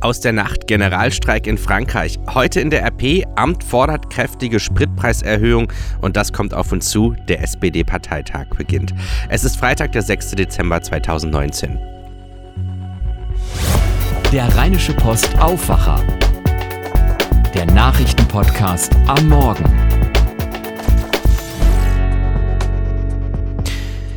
Aus der Nacht Generalstreik in Frankreich. Heute in der RP. Amt fordert kräftige Spritpreiserhöhung und das kommt auf uns zu. Der SPD-Parteitag beginnt. Es ist Freitag, der 6. Dezember 2019. Der Rheinische Post Aufwacher. Der Nachrichtenpodcast am Morgen.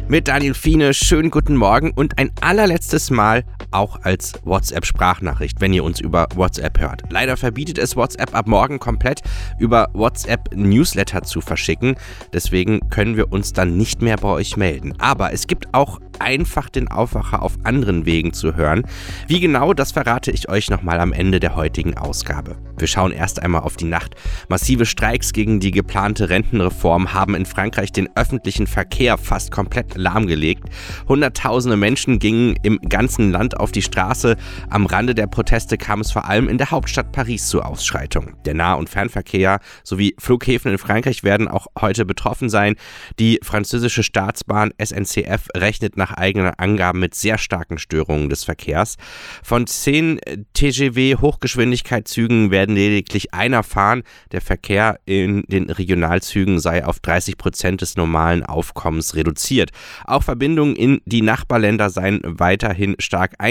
Mit Daniel Fiene, schönen guten Morgen und ein allerletztes Mal auch als WhatsApp-Sprachnachricht, wenn ihr uns über WhatsApp hört. Leider verbietet es WhatsApp ab morgen komplett über WhatsApp Newsletter zu verschicken. Deswegen können wir uns dann nicht mehr bei euch melden. Aber es gibt auch einfach den Aufwacher auf anderen Wegen zu hören. Wie genau, das verrate ich euch nochmal am Ende der heutigen Ausgabe. Wir schauen erst einmal auf die Nacht. Massive Streiks gegen die geplante Rentenreform haben in Frankreich den öffentlichen Verkehr fast komplett lahmgelegt. Hunderttausende Menschen gingen im ganzen Land auf die Straße. Am Rande der Proteste kam es vor allem in der Hauptstadt Paris zu Ausschreitungen. Der Nah- und Fernverkehr sowie Flughäfen in Frankreich werden auch heute betroffen sein. Die französische Staatsbahn SNCF rechnet nach eigenen Angaben mit sehr starken Störungen des Verkehrs. Von zehn TGW Hochgeschwindigkeitszügen werden lediglich einer fahren. Der Verkehr in den Regionalzügen sei auf 30 Prozent des normalen Aufkommens reduziert. Auch Verbindungen in die Nachbarländer seien weiterhin stark eingeschränkt.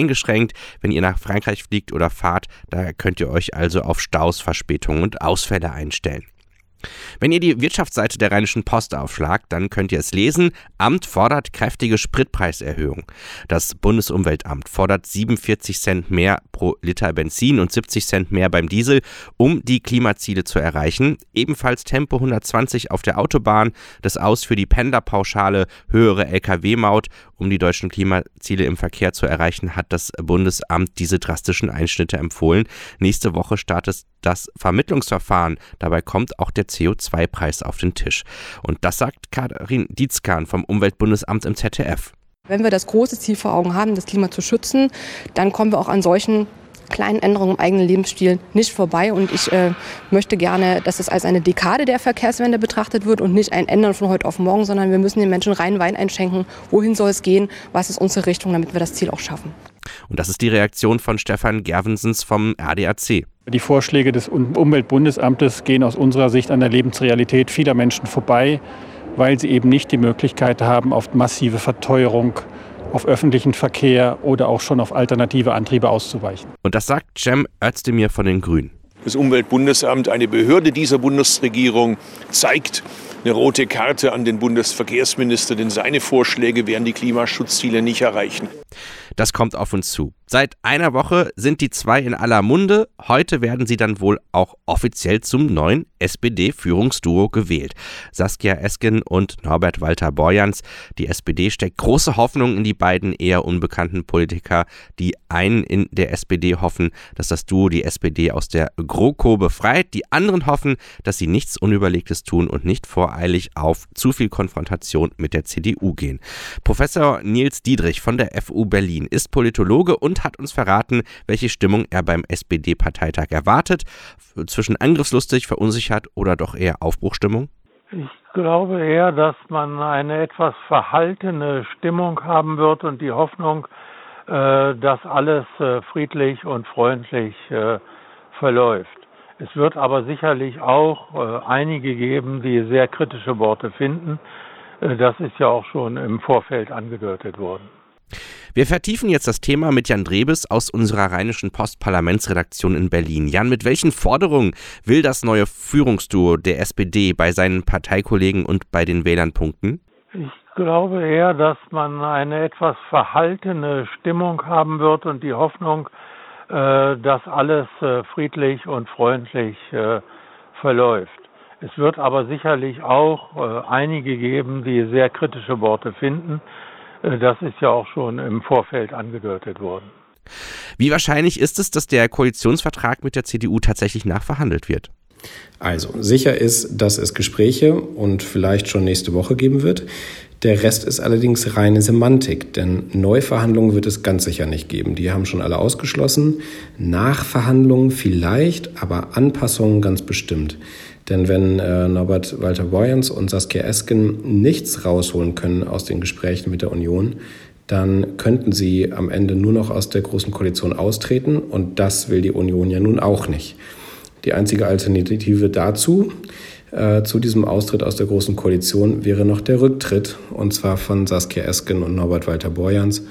Wenn ihr nach Frankreich fliegt oder fahrt, da könnt ihr euch also auf Staus, Verspätungen und Ausfälle einstellen. Wenn ihr die Wirtschaftsseite der Rheinischen Post aufschlagt, dann könnt ihr es lesen. Amt fordert kräftige Spritpreiserhöhung. Das Bundesumweltamt fordert 47 Cent mehr pro Liter Benzin und 70 Cent mehr beim Diesel, um die Klimaziele zu erreichen. Ebenfalls Tempo 120 auf der Autobahn, das Aus für die Pendlerpauschale, höhere Lkw-Maut. Um die deutschen Klimaziele im Verkehr zu erreichen, hat das Bundesamt diese drastischen Einschnitte empfohlen. Nächste Woche startet das Vermittlungsverfahren. Dabei kommt auch der CO2-Preis auf den Tisch. Und das sagt Karin Dietzkan vom Umweltbundesamt im ZDF. Wenn wir das große Ziel vor Augen haben, das Klima zu schützen, dann kommen wir auch an solchen kleinen Änderungen im eigenen Lebensstil nicht vorbei. Und ich äh, möchte gerne, dass es als eine Dekade der Verkehrswende betrachtet wird und nicht ein Ändern von heute auf morgen, sondern wir müssen den Menschen rein Wein einschenken. Wohin soll es gehen? Was ist unsere Richtung, damit wir das Ziel auch schaffen? Und das ist die Reaktion von Stefan Gervensens vom RDAC. Die Vorschläge des Umweltbundesamtes gehen aus unserer Sicht an der Lebensrealität vieler Menschen vorbei, weil sie eben nicht die Möglichkeit haben, auf massive Verteuerung auf öffentlichen Verkehr oder auch schon auf alternative Antriebe auszuweichen. Und das sagt Cem Özdemir von den Grünen. Das Umweltbundesamt, eine Behörde dieser Bundesregierung, zeigt eine rote Karte an den Bundesverkehrsminister, denn seine Vorschläge werden die Klimaschutzziele nicht erreichen. Das kommt auf uns zu. Seit einer Woche sind die zwei in aller Munde. Heute werden sie dann wohl auch offiziell zum neuen SPD-Führungsduo gewählt. Saskia Esken und Norbert Walter Borjans. Die SPD steckt große Hoffnung in die beiden eher unbekannten Politiker. Die einen in der SPD hoffen, dass das Duo die SPD aus der GroKo befreit. Die anderen hoffen, dass sie nichts Unüberlegtes tun und nicht voreilig auf zu viel Konfrontation mit der CDU gehen. Professor Nils Diedrich von der FU Berlin ist Politologe und hat uns verraten, welche Stimmung er beim SPD-Parteitag erwartet. Zwischen angriffslustig, verunsichert oder doch eher Aufbruchstimmung? Ich glaube eher, dass man eine etwas verhaltene Stimmung haben wird und die Hoffnung, äh, dass alles äh, friedlich und freundlich äh, verläuft. Es wird aber sicherlich auch einige geben, die sehr kritische Worte finden. Das ist ja auch schon im Vorfeld angedeutet worden. Wir vertiefen jetzt das Thema mit Jan Drebes aus unserer Rheinischen Post Parlamentsredaktion in Berlin. Jan, mit welchen Forderungen will das neue Führungsduo der SPD bei seinen Parteikollegen und bei den Wählern punkten? Ich glaube eher, dass man eine etwas verhaltene Stimmung haben wird und die Hoffnung, äh, dass alles äh, friedlich und freundlich äh, verläuft. Es wird aber sicherlich auch einige geben, die sehr kritische Worte finden. Äh, das ist ja auch schon im Vorfeld angedeutet worden. Wie wahrscheinlich ist es, dass der Koalitionsvertrag mit der CDU tatsächlich nachverhandelt wird? Also, sicher ist, dass es Gespräche und vielleicht schon nächste Woche geben wird. Der Rest ist allerdings reine Semantik, denn Neuverhandlungen wird es ganz sicher nicht geben. Die haben schon alle ausgeschlossen. Nachverhandlungen vielleicht, aber Anpassungen ganz bestimmt. Denn wenn äh, Norbert Walter Boyens und Saskia Esken nichts rausholen können aus den Gesprächen mit der Union, dann könnten sie am Ende nur noch aus der Großen Koalition austreten und das will die Union ja nun auch nicht. Die einzige Alternative dazu, äh, zu diesem Austritt aus der Großen Koalition, wäre noch der Rücktritt und zwar von Saskia Esken und Norbert Walter Borjans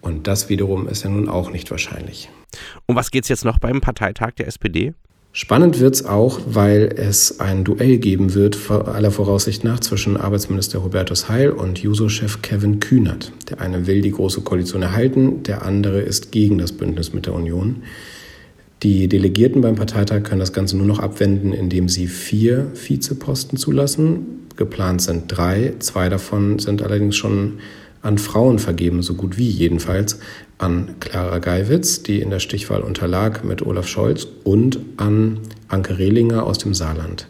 und das wiederum ist ja nun auch nicht wahrscheinlich. Um was geht es jetzt noch beim Parteitag der SPD? Spannend wird es auch, weil es ein Duell geben wird, aller Voraussicht nach, zwischen Arbeitsminister Hubertus Heil und Juso-Chef Kevin Kühnert. Der eine will die Große Koalition erhalten, der andere ist gegen das Bündnis mit der Union. Die Delegierten beim Parteitag können das Ganze nur noch abwenden, indem sie vier Vizeposten zulassen. Geplant sind drei, zwei davon sind allerdings schon an Frauen vergeben, so gut wie jedenfalls, an Clara Geiwitz, die in der Stichwahl unterlag mit Olaf Scholz, und an Anke Rehlinger aus dem Saarland.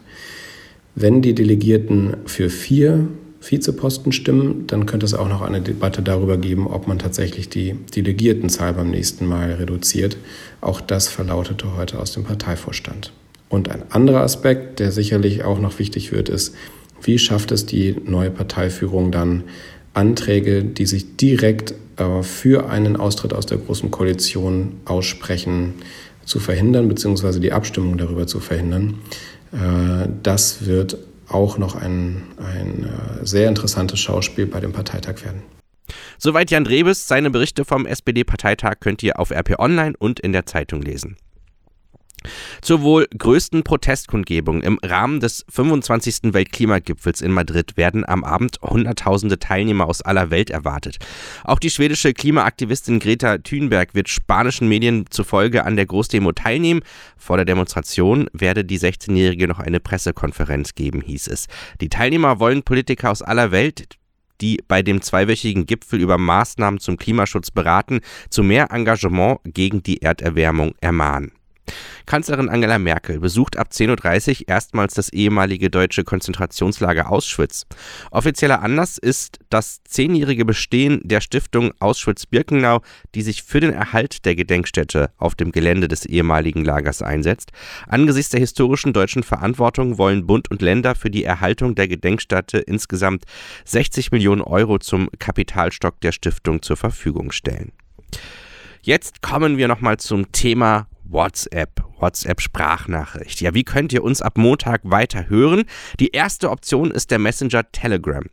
Wenn die Delegierten für vier Vizeposten stimmen, dann könnte es auch noch eine Debatte darüber geben, ob man tatsächlich die Delegiertenzahl beim nächsten Mal reduziert. Auch das verlautete heute aus dem Parteivorstand. Und ein anderer Aspekt, der sicherlich auch noch wichtig wird, ist, wie schafft es die neue Parteiführung dann, Anträge, die sich direkt äh, für einen Austritt aus der Großen Koalition aussprechen, zu verhindern, beziehungsweise die Abstimmung darüber zu verhindern. Äh, das wird auch noch ein, ein äh, sehr interessantes Schauspiel bei dem Parteitag werden. Soweit Jan Drebes. Seine Berichte vom SPD-Parteitag könnt ihr auf RP Online und in der Zeitung lesen. Zur wohl größten Protestkundgebung im Rahmen des 25. Weltklimagipfels in Madrid werden am Abend Hunderttausende Teilnehmer aus aller Welt erwartet. Auch die schwedische Klimaaktivistin Greta Thunberg wird spanischen Medien zufolge an der Großdemo teilnehmen. Vor der Demonstration werde die 16-Jährige noch eine Pressekonferenz geben, hieß es. Die Teilnehmer wollen Politiker aus aller Welt, die bei dem zweiwöchigen Gipfel über Maßnahmen zum Klimaschutz beraten, zu mehr Engagement gegen die Erderwärmung ermahnen. Kanzlerin Angela Merkel besucht ab 10.30 Uhr erstmals das ehemalige deutsche Konzentrationslager Auschwitz. Offizieller Anlass ist das zehnjährige Bestehen der Stiftung Auschwitz-Birkenau, die sich für den Erhalt der Gedenkstätte auf dem Gelände des ehemaligen Lagers einsetzt. Angesichts der historischen deutschen Verantwortung wollen Bund und Länder für die Erhaltung der Gedenkstätte insgesamt 60 Millionen Euro zum Kapitalstock der Stiftung zur Verfügung stellen. Jetzt kommen wir nochmal zum Thema WhatsApp, WhatsApp-Sprachnachricht. Ja, wie könnt ihr uns ab Montag weiter hören? Die erste Option ist der Messenger Telegram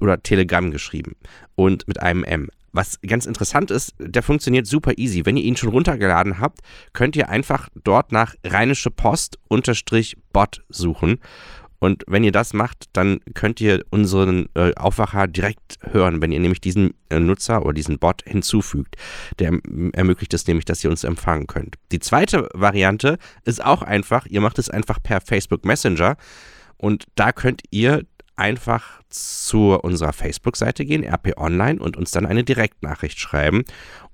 oder Telegram geschrieben und mit einem M. Was ganz interessant ist, der funktioniert super easy. Wenn ihr ihn schon runtergeladen habt, könnt ihr einfach dort nach rheinische Post unterstrich Bot suchen und wenn ihr das macht, dann könnt ihr unseren äh, Aufwacher direkt hören, wenn ihr nämlich diesen äh, Nutzer oder diesen Bot hinzufügt. Der ermöglicht es nämlich, dass ihr uns empfangen könnt. Die zweite Variante ist auch einfach. Ihr macht es einfach per Facebook Messenger und da könnt ihr einfach zu unserer Facebook-Seite gehen, RP Online, und uns dann eine Direktnachricht schreiben.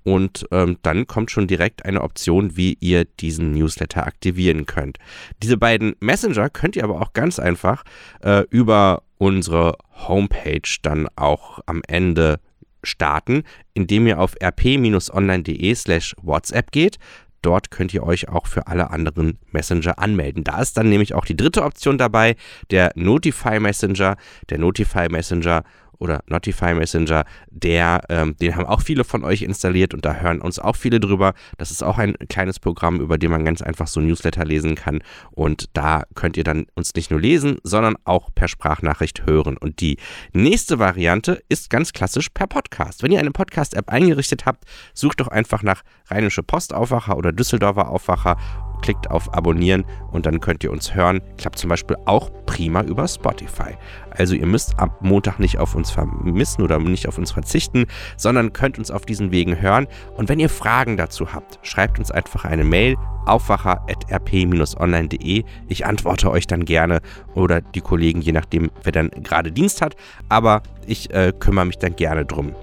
Und ähm, dann kommt schon direkt eine Option, wie ihr diesen Newsletter aktivieren könnt. Diese beiden Messenger könnt ihr aber auch ganz einfach äh, über unsere Homepage dann auch am Ende starten, indem ihr auf rp-online.de slash WhatsApp geht. Dort könnt ihr euch auch für alle anderen Messenger anmelden. Da ist dann nämlich auch die dritte Option dabei, der Notify Messenger. Der Notify Messenger oder Notify Messenger, der, ähm, den haben auch viele von euch installiert und da hören uns auch viele drüber. Das ist auch ein kleines Programm, über dem man ganz einfach so Newsletter lesen kann und da könnt ihr dann uns nicht nur lesen, sondern auch per Sprachnachricht hören. Und die nächste Variante ist ganz klassisch per Podcast. Wenn ihr eine Podcast-App eingerichtet habt, sucht doch einfach nach Rheinische Postaufwacher oder Düsseldorfer Aufwacher klickt auf Abonnieren und dann könnt ihr uns hören. Klappt zum Beispiel auch prima über Spotify. Also ihr müsst ab Montag nicht auf uns vermissen oder nicht auf uns verzichten, sondern könnt uns auf diesen Wegen hören. Und wenn ihr Fragen dazu habt, schreibt uns einfach eine Mail aufwacher.rp-online.de. Ich antworte euch dann gerne oder die Kollegen, je nachdem, wer dann gerade Dienst hat. Aber ich äh, kümmere mich dann gerne drum.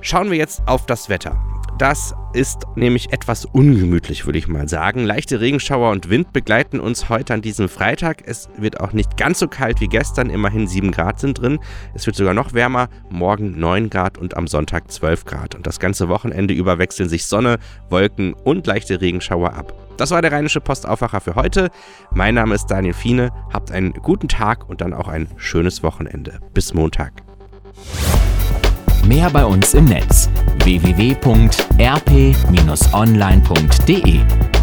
Schauen wir jetzt auf das Wetter. Das ist nämlich etwas ungemütlich, würde ich mal sagen. Leichte Regenschauer und Wind begleiten uns heute an diesem Freitag. Es wird auch nicht ganz so kalt wie gestern, immerhin 7 Grad sind drin. Es wird sogar noch wärmer, morgen 9 Grad und am Sonntag 12 Grad. Und das ganze Wochenende über wechseln sich Sonne, Wolken und leichte Regenschauer ab. Das war der Rheinische Postaufwacher für heute. Mein Name ist Daniel Fiene. Habt einen guten Tag und dann auch ein schönes Wochenende. Bis Montag. Mehr bei uns im Netz www.rp-online.de